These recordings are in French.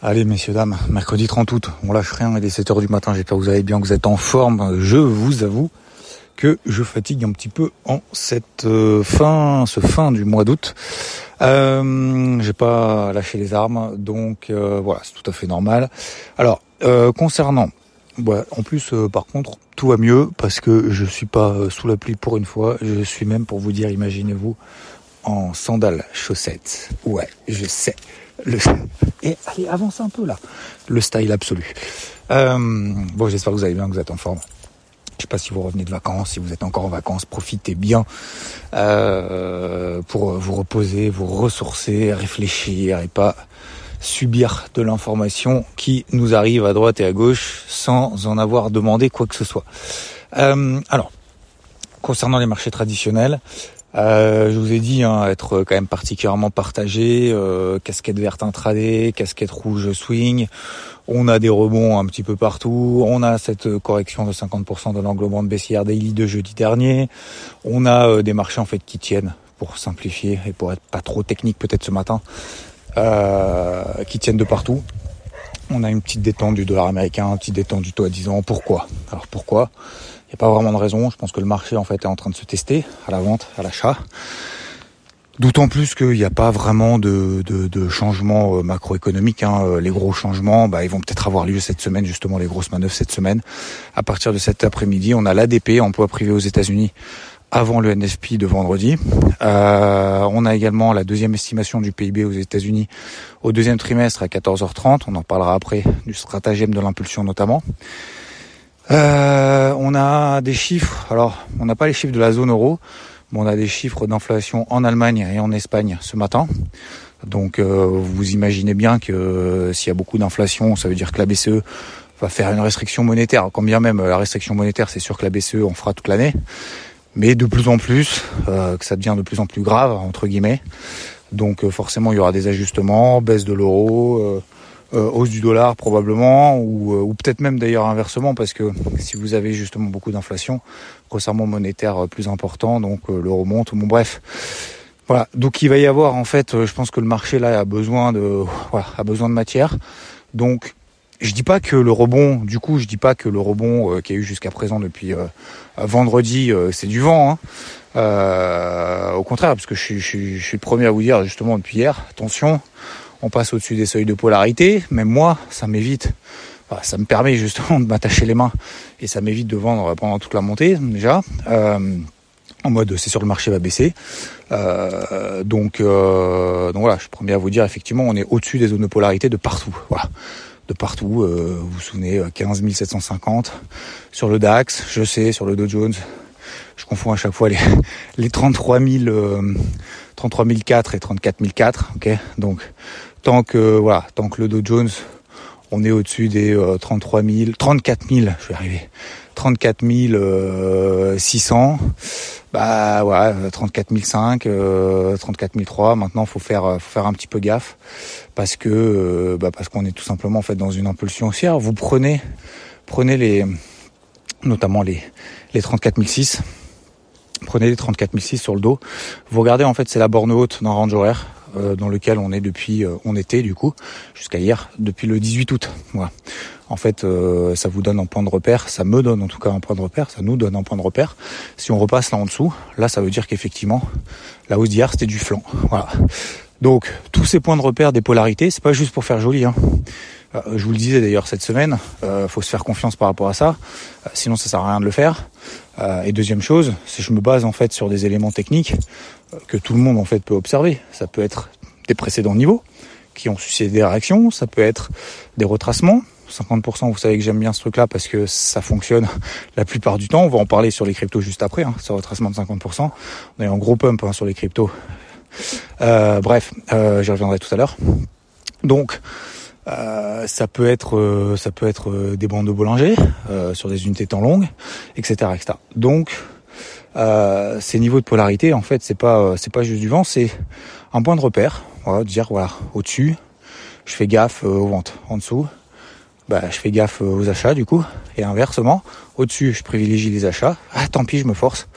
Allez messieurs dames, mercredi 30 août, on lâche rien, il est 7h du matin, j'espère que vous allez bien, que vous êtes en forme. Je vous avoue que je fatigue un petit peu en cette euh, fin, ce fin du mois d'août. Euh, j'ai pas lâché les armes, donc euh, voilà, c'est tout à fait normal. Alors, euh, concernant, en plus par contre, tout va mieux parce que je suis pas sous la pluie pour une fois, je suis même pour vous dire, imaginez-vous, en sandales, chaussettes. Ouais, je sais. Le... Et allez, avance un peu là. Le style absolu. Euh, bon, j'espère que vous allez bien, que vous êtes en forme. Je sais pas si vous revenez de vacances, si vous êtes encore en vacances, profitez bien euh, pour vous reposer, vous ressourcer, réfléchir et pas subir de l'information qui nous arrive à droite et à gauche sans en avoir demandé quoi que ce soit. Euh, alors, concernant les marchés traditionnels, euh, je vous ai dit hein, être quand même particulièrement partagé, euh, casquette verte intraday, casquette rouge swing. On a des rebonds un petit peu partout. On a cette correction de 50% de l'englobement de baissière daily de jeudi dernier. On a euh, des marchés en fait qui tiennent, pour simplifier et pour être pas trop technique peut-être ce matin, qui tiennent de partout. On a une petite détente du dollar américain, une petite détente du taux à 10 ans. Pourquoi? Alors pourquoi? Il n'y a pas vraiment de raison. Je pense que le marché en fait est en train de se tester à la vente, à l'achat. D'autant plus qu'il n'y a pas vraiment de, de, de changement euh, macroéconomique. Hein. Euh, les gros changements, bah, ils vont peut-être avoir lieu cette semaine, justement les grosses manœuvres cette semaine. À partir de cet après-midi, on a l'ADP, emploi privé aux États-Unis, avant le NFP de vendredi. Euh, on a également la deuxième estimation du PIB aux États-Unis au deuxième trimestre à 14h30. On en parlera après du stratagème de l'impulsion notamment. Euh, on a des chiffres, alors on n'a pas les chiffres de la zone euro, mais on a des chiffres d'inflation en Allemagne et en Espagne ce matin. Donc euh, vous imaginez bien que euh, s'il y a beaucoup d'inflation, ça veut dire que la BCE va faire une restriction monétaire. Quand bien même la restriction monétaire, c'est sûr que la BCE en fera toute l'année, mais de plus en plus, que ça devient de plus en plus grave entre guillemets. Donc forcément, il y aura des ajustements, baisse de l'euro euh, hausse du dollar probablement, ou, euh, ou peut-être même d'ailleurs inversement, parce que si vous avez justement beaucoup d'inflation, resserrement monétaire euh, plus important, donc l'euro monte, bon bref. Voilà, donc il va y avoir en fait, je pense que le marché là a besoin de, voilà, a besoin de matière. Donc je dis pas que le rebond, du coup, je dis pas que le rebond euh, qu'il y a eu jusqu'à présent depuis vendredi, c'est du vent. Hein. Euh, au contraire, parce que je, je, je, suis le premier à vous dire justement depuis hier, attention, on passe au-dessus des seuils de polarité. Même moi, ça m'évite, ça me permet justement de m'attacher les mains et ça m'évite de vendre pendant toute la montée déjà. Euh, en mode c'est sur le marché va baisser. Euh, donc, euh, donc voilà, je suis premier à vous dire effectivement on est au-dessus des zones de polarité de partout. Voilà. De partout, vous vous souvenez, 15 750 sur le DAX, je sais, sur le Dow Jones, je confonds à chaque fois les, les 33 000, 33 004 et 34 004, ok Donc tant que voilà, tant que le Dow Jones, on est au-dessus des 33 000, 34 000, je vais arriver, 34 600. Bah ouais, 34 500, euh, 34 300. Maintenant, faut faire, faut faire un petit peu gaffe parce que, euh, bah, parce qu'on est tout simplement en fait dans une impulsion haussière. Vous prenez, prenez les, notamment les, les 34 600 prenez les 34 600 sur le dos. Vous regardez en fait c'est la borne haute d'un range horaire. Euh, dans lequel on est depuis, euh, on était du coup, jusqu'à hier, depuis le 18 août. Voilà. En fait, euh, ça vous donne un point de repère, ça me donne en tout cas un point de repère, ça nous donne un point de repère. Si on repasse là en dessous, là ça veut dire qu'effectivement, la hausse d'hier c'était du flanc. Voilà. Donc tous ces points de repère des polarités, c'est pas juste pour faire joli. Hein. Je vous le disais d'ailleurs cette semaine, euh, faut se faire confiance par rapport à ça, sinon ça sert à rien de le faire. et deuxième chose, c'est je me base en fait sur des éléments techniques que tout le monde en fait peut observer. Ça peut être des précédents niveaux qui ont suscité des réactions, ça peut être des retracements. 50%, vous savez que j'aime bien ce truc-là parce que ça fonctionne la plupart du temps. On va en parler sur les cryptos juste après, hein, ce retracement de 50%. On est en gros pump hein, sur les cryptos. Euh, bref, euh, j'y reviendrai tout à l'heure. Donc, euh, ça peut être, euh, ça peut être euh, des bandes de Bollinger sur des unités temps longues, etc., etc. Donc, euh, ces niveaux de polarité, en fait, c'est pas euh, c'est pas juste du vent, c'est un point de repère. Voilà, dire voilà, au-dessus, je fais gaffe euh, aux ventes. En dessous, bah, je fais gaffe aux achats du coup. Et inversement, au-dessus, je privilégie les achats. Ah, tant pis, je me force.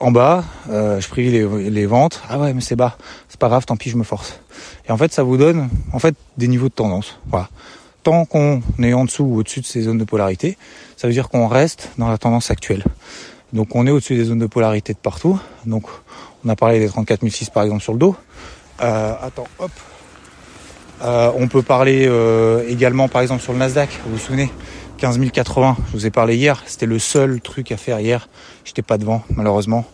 En bas, euh, je privilégie les, ventes. Ah ouais, mais c'est bas, c'est pas grave, tant pis, je me force. Et en fait, ça vous donne en fait des niveaux de tendance. Voilà. Tant qu'on est en dessous ou au-dessus de ces zones de polarité, ça veut dire qu'on reste dans la tendance actuelle. Donc on est au-dessus des zones de polarité de partout. Donc on a parlé des 34006 par exemple sur le dos. Euh, attends, hop. Euh, on peut parler également par exemple sur le Nasdaq. Vous vous souvenez? 15080, je vous ai parlé hier, c'était le seul truc à faire hier. J'étais pas devant, malheureusement.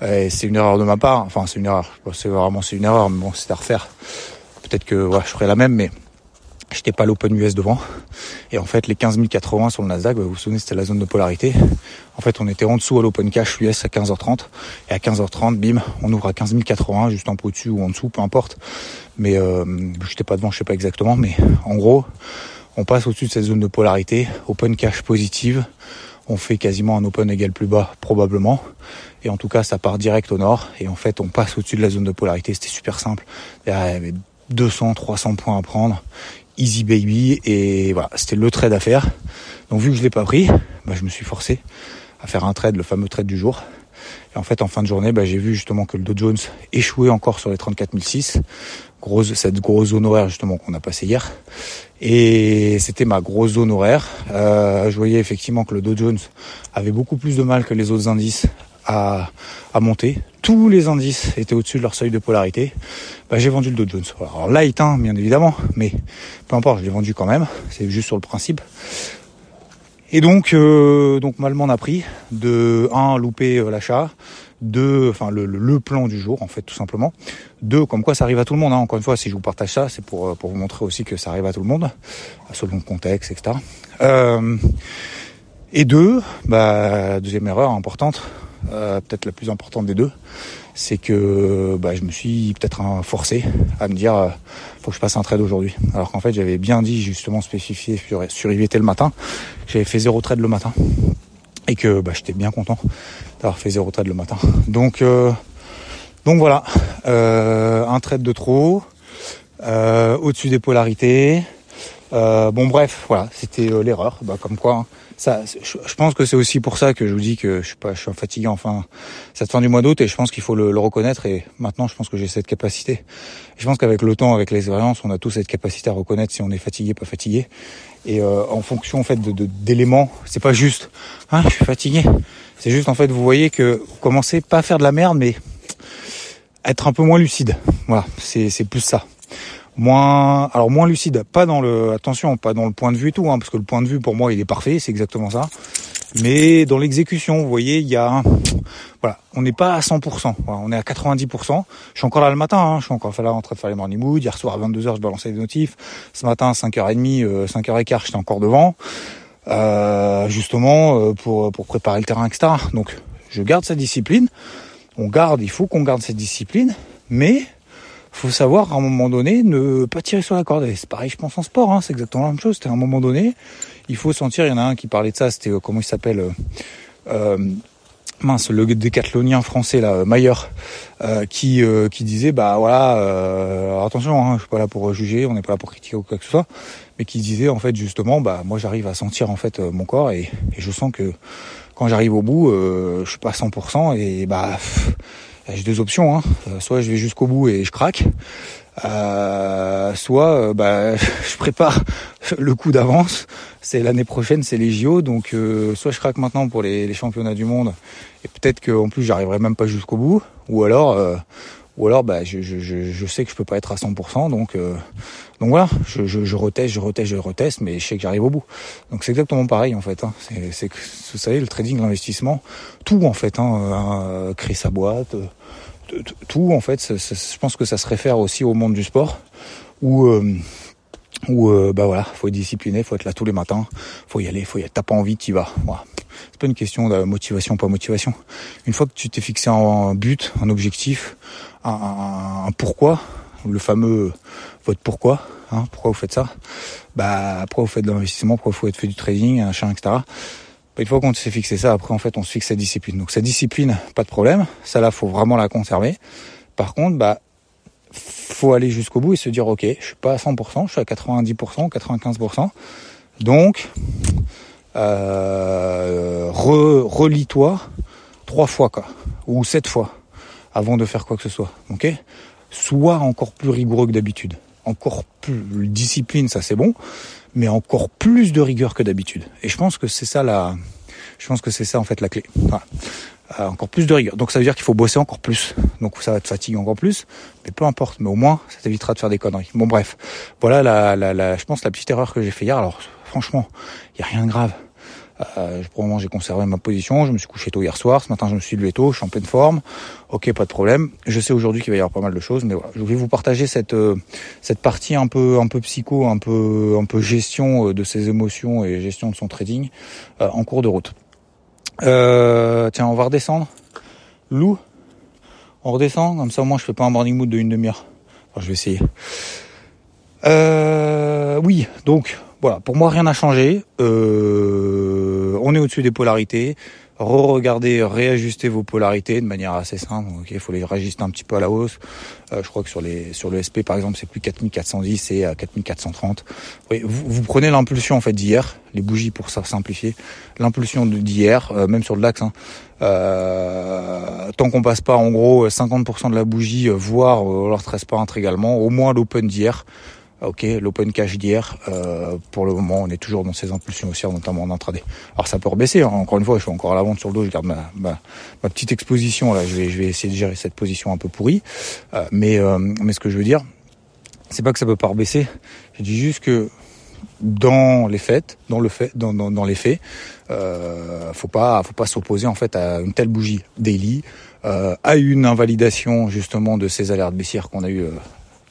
c'est une erreur de ma part. Enfin, c'est une erreur. C'est vraiment c'est une erreur, mais bon, c'est à refaire. Peut-être que ouais, je ferai la même, mais j'étais pas l'Open US devant. Et en fait, les 15080 sur le Nasdaq, vous vous souvenez, c'était la zone de polarité. En fait, on était en dessous à l'Open Cash US à 15h30. Et à 15h30, bim, on ouvre à 15080, juste un peu au-dessus ou en dessous, peu importe. Mais euh, j'étais pas devant, je sais pas exactement. Mais en gros, on passe au-dessus de cette zone de polarité, open cash positive, on fait quasiment un open égal plus bas probablement, et en tout cas ça part direct au nord, et en fait on passe au-dessus de la zone de polarité, c'était super simple, il y avait 200, 300 points à prendre, easy baby, et voilà, c'était le trade à faire. Donc vu que je l'ai pas pris, bah, je me suis forcé à faire un trade, le fameux trade du jour. Et en fait, en fin de journée, bah, j'ai vu justement que le Dow Jones échouait encore sur les 34006 cette grosse zone horaire justement qu'on a passé hier. Et c'était ma grosse zone horaire. Euh, je voyais effectivement que le Dow Jones avait beaucoup plus de mal que les autres indices à, à monter. Tous les indices étaient au-dessus de leur seuil de polarité. Bah, j'ai vendu le Dow Jones. Alors light, hein, bien évidemment, mais peu importe, je l'ai vendu quand même. C'est juste sur le principe. Et donc, euh, donc mal m'en a pris de un louper euh, l'achat, deux, enfin le, le, plan du jour en fait tout simplement. Deux, comme quoi ça arrive à tout le monde. Hein. Encore une fois, si je vous partage ça, c'est pour euh, pour vous montrer aussi que ça arrive à tout le monde, selon le contexte, etc. Euh, et deux, bah deuxième erreur importante, euh, peut-être la plus importante des deux, c'est que bah, je me suis peut-être forcé à me dire euh, faut que je passe un trade aujourd'hui. Alors qu'en fait j'avais bien dit justement spécifié sur, sur IVT le matin, j'avais fait zéro trade le matin et que bah, j'étais bien content d'avoir fait zéro trade le matin. Donc euh, donc voilà, euh, un trade de trop, euh, au-dessus des polarités. bon bref, voilà, c'était l'erreur. Bah, comme quoi, hein, ça, je, pense que c'est aussi pour ça que je vous dis que je suis pas, je suis fatigué enfin cette fin du mois d'août et je pense qu'il faut le, reconnaître et maintenant je pense que j'ai cette capacité. Je pense qu'avec le temps, avec l'expérience, on a tous cette capacité à reconnaître si on est fatigué, pas fatigué. Et en fonction en fait de d'éléments, c'est pas juste, hein, je suis fatigué. C'est juste en fait, vous voyez que vous commencez pas à faire de la merde, mais être un peu moins lucide. Voilà, c'est plus ça. Moins alors moins lucide. Pas dans le attention pas dans le point de vue et tout hein, parce que le point de vue pour moi il est parfait c'est exactement ça. Mais dans l'exécution vous voyez il y a voilà on n'est pas à 100% on est à 90% je suis encore là le matin hein, je suis encore là en train de faire les morning mood hier soir à 22h je balançais des notifs. Ce matin à 5h30 euh, 5h15 j'étais encore devant euh, justement euh, pour pour préparer le terrain etc donc je garde cette discipline on garde il faut qu'on garde cette discipline mais faut savoir à un moment donné ne pas tirer sur la corde. C'est pareil, je pense en sport, hein, c'est exactement la même chose. C'était à un moment donné, il faut sentir. Il y en a un qui parlait de ça. C'était euh, comment il s'appelle euh, mince, le décathlonien français là, Mayer, qui qui disait bah voilà, attention, hein, je suis pas là pour juger, on n'est pas là pour critiquer ou quoi que ce soit, mais qui disait en fait justement bah moi j'arrive à sentir en fait mon corps et, et je sens que quand j'arrive au bout, je suis pas à 100% et bah j'ai deux options. Hein. Euh, soit je vais jusqu'au bout et je craque, euh, soit euh, bah, je prépare le coup d'avance. C'est l'année prochaine, c'est les JO, donc euh, soit je craque maintenant pour les, les championnats du monde et peut-être qu'en plus j'arriverai même pas jusqu'au bout, ou alors ou alors bah, je, je, je, sais que je peux pas être à 100%, donc euh, donc voilà, je, je, je reteste, je reteste, je reteste, mais je sais que j'arrive au bout. Donc c'est exactement pareil en fait. Hein. C'est que vous savez le trading, l'investissement, tout en fait, hein, euh, créer sa boîte, euh, tout en fait. je pense que ça se réfère aussi au monde du sport où où bah voilà, faut être discipliné, faut être là tous les matins, faut y aller, faut y aller. T'as pas envie, t'y vas. Voilà. C'est pas une question de motivation, pas motivation. Une fois que tu t'es fixé un but, un objectif, un, pourquoi, le fameux votre pourquoi, hein, pourquoi vous faites ça, bah pourquoi vous faites de l'investissement, pourquoi vous faites du trading, un etc. Bah, une fois qu'on s'est fixé ça, après en fait on se fixe sa discipline. Donc sa discipline, pas de problème, ça là faut vraiment la conserver. Par contre, bah faut aller jusqu'au bout et se dire ok, je suis pas à 100%, je suis à 90%, 95%. Donc euh, relis-toi trois fois quoi. ou sept fois avant de faire quoi que ce soit. Ok? Sois encore plus rigoureux que d'habitude. Encore plus discipline, ça c'est bon, mais encore plus de rigueur que d'habitude. Et je pense que c'est ça la, je pense que c'est ça en fait la clé. Euh, encore plus de rigueur. Donc ça veut dire qu'il faut bosser encore plus. Donc ça va te fatiguer encore plus, mais peu importe. Mais au moins, ça t'évitera de faire des conneries. Bon bref, voilà la, la, la je pense la petite erreur que j'ai fait hier. Alors franchement, il y a rien de grave. Euh, pour le moment, j'ai conservé ma position. Je me suis couché tôt hier soir. Ce matin, je me suis levé tôt. Je suis en pleine forme. Ok, pas de problème. Je sais aujourd'hui qu'il va y avoir pas mal de choses, mais voilà. Je voulais vous partager cette euh, cette partie un peu un peu psycho, un peu un peu gestion euh, de ses émotions et gestion de son trading euh, en cours de route. Euh, tiens, on va redescendre. Lou, on redescend, comme ça au moins je fais pas un morning mood de une demi-heure. Enfin, je vais essayer. Euh, oui, donc voilà, pour moi rien n'a changé. Euh, on est au-dessus des polarités re-regarder, réajuster vos polarités de manière assez simple. Ok, il faut les réajuster un petit peu à la hausse. Euh, je crois que sur les sur le SP par exemple, c'est plus 4410, c'est à 4430. Oui, vous, vous prenez l'impulsion en fait d'hier, les bougies pour ça simplifier, l'impulsion d'hier, euh, même sur le DAX. Hein, euh, tant qu'on passe pas en gros 50% de la bougie, voire on leur tresse pas intégralement, au moins l'open d'hier. Ok, l'open cash d'hier, euh, pour le moment, on est toujours dans ces impulsions haussières, notamment en intraday. Alors ça peut rebaisser. Hein. Encore une fois, je suis encore à la vente sur le dos. Je garde ma, ma, petite exposition là. Je vais, je vais essayer de gérer cette position un peu pourrie. Euh, mais, euh, mais ce que je veux dire, c'est pas que ça peut pas rebaisser. Je dis juste que dans les faits, dans le fait, dans, dans, dans les faits, euh, faut pas, faut pas s'opposer en fait à une telle bougie daily, euh, à une invalidation justement de ces alertes baissières qu'on a eu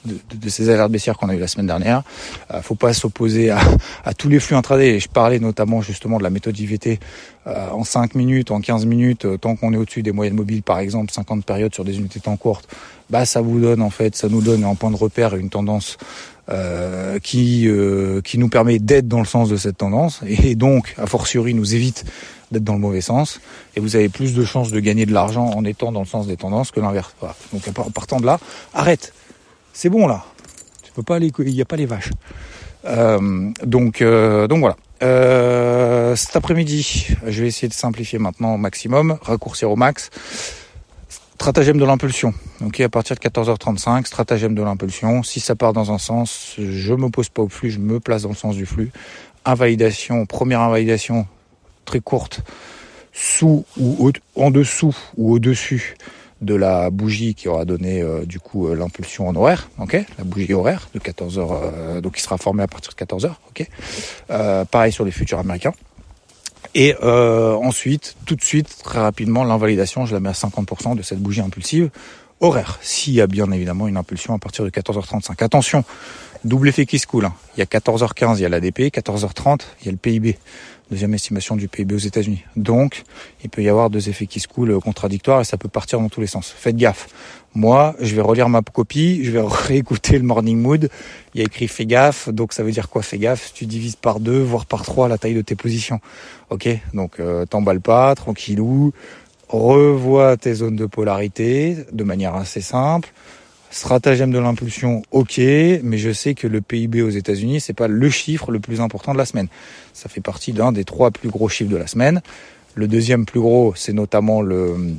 de, de, ces alertes baissières qu'on a eu la semaine dernière. Euh, faut pas s'opposer à, à, tous les flux intraday. Et je parlais notamment justement de la méthode IVT euh, en 5 minutes, en 15 minutes, euh, tant qu'on est au-dessus des moyennes mobiles, par exemple 50 périodes sur des unités temps courtes, bah ça vous donne en fait, ça nous donne un point de repère, une tendance euh, qui euh, qui nous permet d'être dans le sens de cette tendance et donc a fortiori nous évite d'être dans le mauvais sens et vous avez plus de chances de gagner de l'argent en étant dans le sens des tendances que l'inverse. Voilà. Donc en partant de là, arrête c'est bon là. Tu peux pas aller, il n'y a pas les vaches. Euh, donc, euh, donc voilà. Euh, cet après-midi, je vais essayer de simplifier maintenant au maximum, raccourcir au max. Stratagème de l'impulsion. Donc à partir de 14h35, stratagème de l'impulsion. Si ça part dans un sens, je me pose pas au flux, je me place dans le sens du flux. Invalidation, première invalidation très courte, sous ou en dessous ou au-dessus de la bougie qui aura donné euh, du coup euh, l'impulsion en horaire, ok, la bougie horaire de 14 h euh, donc qui sera formée à partir de 14 h ok. pareil sur les futurs américains. Et ensuite, tout de suite, très rapidement, l'invalidation, je la mets à 50% de cette bougie impulsive horaire, s'il y a bien évidemment une impulsion à partir de 14h35. Attention, double effet qui se coule. Hein. Il y a 14h15, il y a l'ADP, 14h30, il y a le PIB deuxième estimation du PIB aux États-Unis. Donc, il peut y avoir deux effets qui se coulent contradictoires et ça peut partir dans tous les sens. Faites gaffe. Moi, je vais relire ma copie, je vais réécouter le morning mood. Il y a écrit fais gaffe, donc ça veut dire quoi fais gaffe? Tu divises par deux, voire par trois la taille de tes positions. Ok? Donc euh, t'emballes pas, tranquillou. Revois tes zones de polarité de manière assez simple. Stratagème de l'impulsion, ok, mais je sais que le PIB aux États-Unis, c'est pas le chiffre le plus important de la semaine. Ça fait partie d'un des trois plus gros chiffres de la semaine. Le deuxième plus gros, c'est notamment le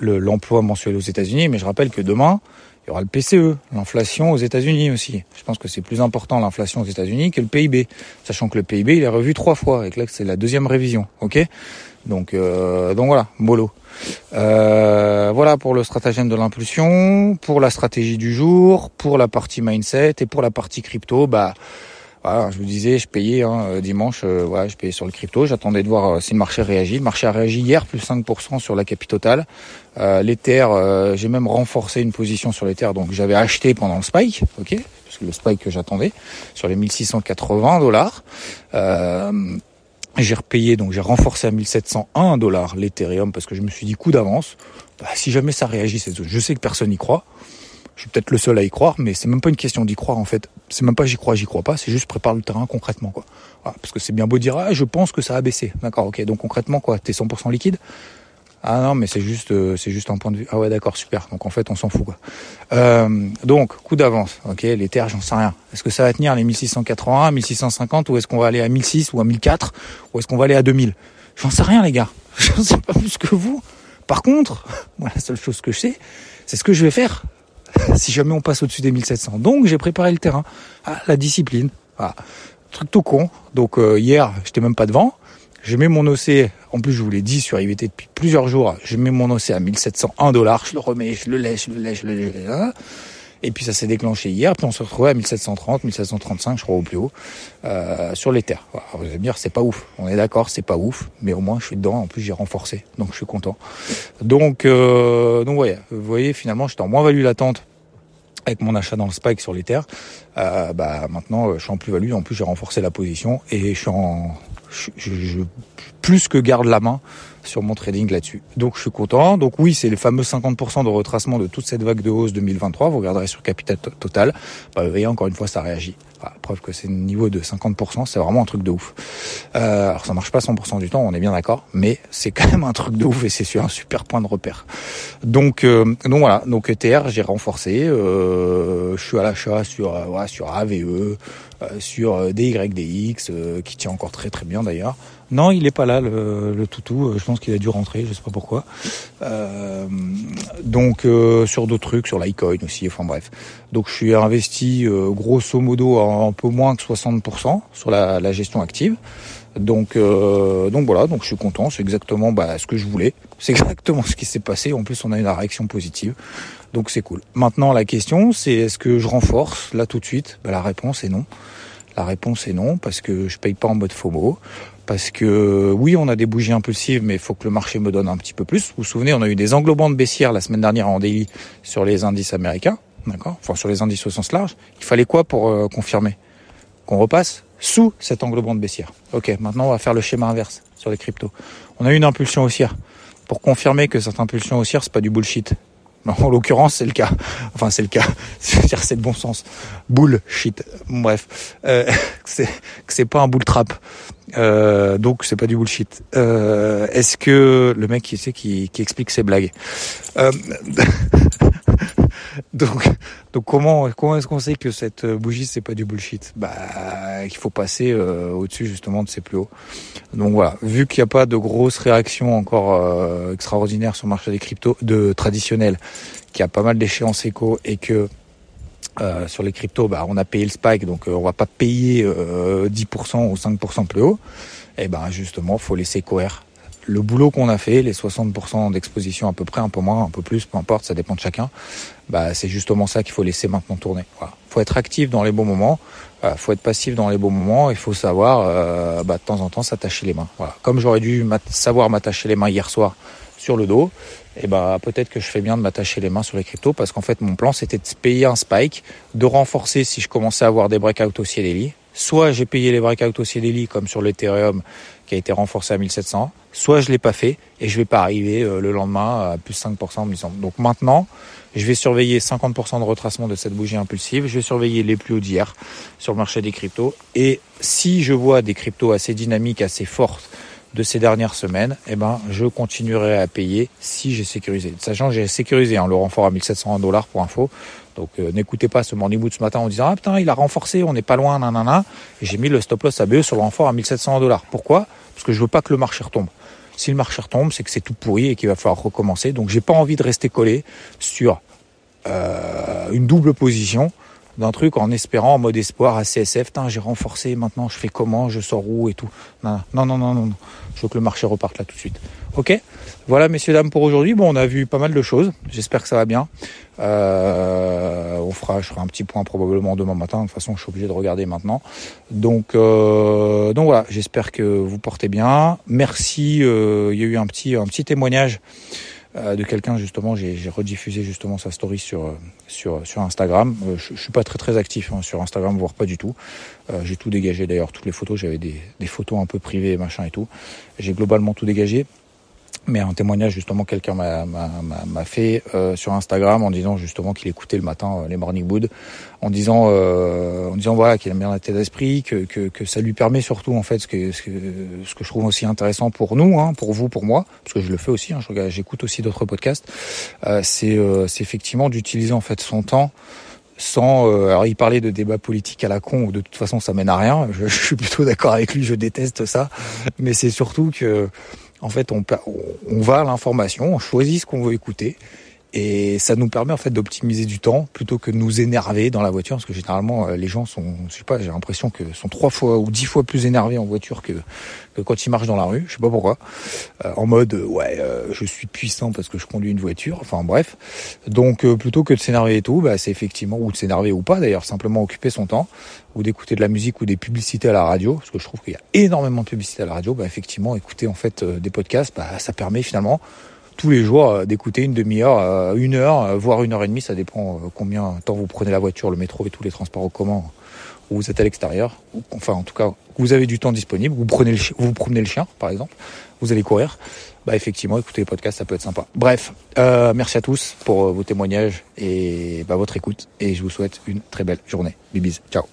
l'emploi mensuel aux États-Unis, mais je rappelle que demain, il y aura le PCE, l'inflation aux États-Unis aussi. Je pense que c'est plus important l'inflation aux États-Unis que le PIB, sachant que le PIB il est revu trois fois et que là c'est la deuxième révision, ok? Donc euh, donc voilà, mollo. Euh, voilà pour le stratagème de l'impulsion, pour la stratégie du jour, pour la partie mindset et pour la partie crypto, bah voilà, je vous disais, je payais hein, euh, dimanche, euh, je payais sur le crypto. J'attendais de voir euh, si le marché réagit. Le marché a réagi hier, plus 5% sur la capitale. Euh, L'Ether, j'ai même renforcé une position sur l'Ether, donc j'avais acheté pendant le spike, ok, parce que le spike que j'attendais sur les 1680 dollars. j'ai repayé, donc j'ai renforcé à 1701 dollars l'Ethereum parce que je me suis dit coup d'avance. Bah, si jamais ça réagit, je sais que personne n'y croit. Je suis peut-être le seul à y croire, mais c'est même pas une question d'y croire en fait. C'est même pas j'y crois, j'y crois pas, c'est juste prépare le terrain concrètement quoi. parce que c'est bien beau dire ah je pense que ça a baissé. D'accord, ok. Donc concrètement quoi, t'es 100% liquide? Ah non, mais c'est juste euh, c'est juste un point de vue. Ah ouais d'accord, super. Donc en fait on s'en fout quoi. Euh, donc coup d'avance. Ok, les terres j'en sais rien. Est-ce que ça va tenir les 1680, 1650 ou est-ce qu'on va aller à 1006 ou à 1004 ou est-ce qu'on va aller à 2000 J'en sais rien les gars. J'en sais pas plus que vous Par contre, moi, la seule chose que je sais, c'est ce que je vais faire si jamais on passe au-dessus des 1700. Donc j'ai préparé le terrain, ah, la discipline. Voilà. Truc tout con. Donc euh, hier, j'étais même pas devant. J'ai mis mon OC, en plus je vous l'ai dit sur IVT depuis plusieurs jours, je mets mon OC à 1701 dollars, je le remets, je le laisse, je le laisse, je le laisse. Hein. Et puis ça s'est déclenché hier, puis on se retrouvait à 1730, 1735, je crois au plus haut, euh, sur les terres. vous allez me dire, c'est pas ouf. On est d'accord, c'est pas ouf, mais au moins je suis dedans. En plus j'ai renforcé, donc je suis content. Donc, euh, donc ouais, vous voyez, finalement j'étais en moins value latente avec mon achat dans le spike sur les terres. Euh, bah maintenant je suis en plus-value. En plus j'ai renforcé la position et je suis en, je, plus que garde la main sur mon trading là-dessus. Donc je suis content. Donc oui, c'est les fameux 50% de retracement de toute cette vague de hausse 2023. Vous regarderez sur Capital Total. Bah, vous voyez, encore une fois, ça réagit. preuve que c'est le niveau de 50%, c'est vraiment un truc de ouf. Euh, alors ça marche pas 100% du temps, on est bien d'accord, mais c'est quand même un truc de ouf et c'est sur un super point de repère. Donc euh, donc voilà, donc ETR j'ai renforcé. Euh, je suis à l'achat sur euh, sur AVE, euh, sur DYDX qui tient encore très très bien d'ailleurs. Non, il est pas là, le, le toutou. Euh, je pense qu'il a dû rentrer, je sais pas pourquoi. Euh, donc euh, sur d'autres trucs, sur l'iCoin aussi. Enfin bref. Donc je suis investi grosso modo un peu moins que 60% sur la, la, gestion active. Donc donc voilà, donc je suis content. C'est exactement bah, ce que je voulais. C'est exactement ce qui s'est passé. En plus, on a eu une réaction positive. Donc c'est cool. Maintenant, la question, c'est est-ce que je renforce là tout de suite? Bah, La réponse est non. La réponse est non parce que je paye pas en mode FOMO parce que oui, on a des bougies impulsives, mais il faut que le marché me donne un petit peu plus. Vous vous souvenez, on a eu des englobantes baissières la semaine dernière en daily sur les indices américains, d'accord? Enfin, sur les indices au sens large. Il fallait quoi pour euh, confirmer? Qu'on repasse sous cette englobante baissière. Ok, maintenant on va faire le schéma inverse sur les cryptos. On a eu une impulsion haussière. Pour confirmer que cette impulsion haussière, c'est pas du bullshit. En l'occurrence, c'est le cas. Enfin, c'est le cas. C'est-à-dire, c'est le bon sens. Bullshit. Bref, euh, c'est c'est pas un bull trap. Euh, donc c'est pas du bullshit. Euh, Est-ce que le mec qui sait qui, qui explique ses blagues? Euh, Donc donc comment comment est-ce qu'on sait que cette bougie c'est pas du bullshit? Bah qu'il faut passer euh, au-dessus justement de ces plus hauts. Donc voilà, vu qu'il n'y a pas de grosses réactions encore euh, extraordinaires sur le marché des cryptos de traditionnels, qu'il y a pas mal d'échéances éco et que euh, sur les cryptos, bah, on a payé le spike, donc euh, on va pas payer 10% euh, ou 5% plus haut. Et ben justement, faut laisser coher le boulot qu'on a fait, les 60% d'exposition à peu près, un peu moins, un peu plus, peu importe, ça dépend de chacun. Bah, c'est justement ça qu'il faut laisser maintenant tourner. Voilà. Faut être actif dans les bons moments, euh, faut être passif dans les bons moments. Il faut savoir, euh, bah, de temps en temps, s'attacher les mains. Comme j'aurais dû savoir m'attacher les mains hier soir sur le dos, et eh bah peut-être que je fais bien de m'attacher les mains sur les cryptos parce qu'en fait mon plan c'était de payer un spike, de renforcer si je commençais à avoir des breakouts au ciel des Soit j'ai payé les breakouts au ciel des comme sur l'Ethereum a été renforcé à 1700, soit je l'ai pas fait et je vais pas arriver euh, le lendemain à plus 5% me Donc maintenant, je vais surveiller 50% de retracement de cette bougie impulsive, je vais surveiller les plus hauts d'hier sur le marché des cryptos et si je vois des cryptos assez dynamiques, assez fortes de ces dernières semaines, eh ben, je continuerai à payer si j'ai sécurisé. Sachant que j'ai sécurisé hein, le renfort à 1700 dollars pour info. Donc euh, n'écoutez pas ce morning mood ce matin en disant ah putain il a renforcé, on n'est pas loin, nanana. J'ai mis le stop loss ABE sur le renfort à 1700 dollars. Pourquoi? Parce que je veux pas que le marché retombe. Si le marché retombe, c'est que c'est tout pourri et qu'il va falloir recommencer. Donc j'ai pas envie de rester collé sur euh, une double position d'un truc en espérant en mode espoir à CSF, j'ai renforcé, maintenant je fais comment, je sors où et tout. Non, non, non, non, non, je veux que le marché reparte là tout de suite. Ok? Voilà messieurs, dames pour aujourd'hui. Bon, on a vu pas mal de choses, j'espère que ça va bien. Euh, on fera, je ferai un petit point probablement demain matin, de toute façon je suis obligé de regarder maintenant. Donc, euh, donc voilà, j'espère que vous portez bien. Merci, euh, il y a eu un petit, un petit témoignage de quelqu'un justement. J'ai rediffusé justement sa story sur euh, sur sur Instagram. Euh, je, je, suis pas très très actif hein, sur Instagram, voire pas du tout. j'ai tout dégagé d'ailleurs, toutes les photos. J'avais des, des photos un peu privées, machin et tout. J'ai globalement tout dégagé mais un témoignage justement quelqu'un m'a fait euh, sur Instagram en disant justement qu'il écoutait le matin euh, les morning wood en disant euh, en disant voilà qu'il a bien la tête d'esprit que, que, que ça lui permet surtout en fait ce que ce que, ce que je trouve aussi intéressant pour nous hein, pour vous pour moi parce que je le fais aussi hein, j'écoute aussi d'autres podcasts c'est c'est effectivement d'utiliser en fait son temps sans. alors il parlait de débat politique à la con, de toute façon ça mène à rien. Je, je suis plutôt d'accord avec lui, je déteste ça. Mais c'est surtout que, en fait, on, on va à l'information, on choisit ce qu'on veut écouter et ça nous permet en fait d'optimiser du temps plutôt que de nous énerver dans la voiture parce que généralement euh, les gens sont, je sais pas, j'ai l'impression que sont trois fois ou dix fois plus énervés en voiture que, que quand ils marchent dans la rue. Je sais pas pourquoi. Euh, en mode ouais, euh, je suis puissant parce que je conduis une voiture. Enfin bref. Donc plutôt que de s'énerver et tout, bah, c'est effectivement ou de s'énerver ou pas d'ailleurs, simplement occuper son temps ou d'écouter de la musique ou des publicités à la radio parce que je trouve qu'il y a énormément de publicités à la radio. Bah effectivement, écouter en fait des podcasts, bah ça permet finalement tous les jours euh, d'écouter une demi-heure, euh, une heure, euh, voire une heure et demie, ça dépend combien de temps vous prenez la voiture, le métro et tous les transports en commun ou vous êtes à l'extérieur. Enfin, en tout cas, vous avez du temps disponible. Vous prenez le vous promenez le chien, par exemple. Vous allez courir. Bah effectivement, écouter les podcasts, ça peut être sympa. Bref, merci à tous pour vos témoignages et bah, votre écoute. Et je vous souhaite une très belle journée. Bibis, ciao.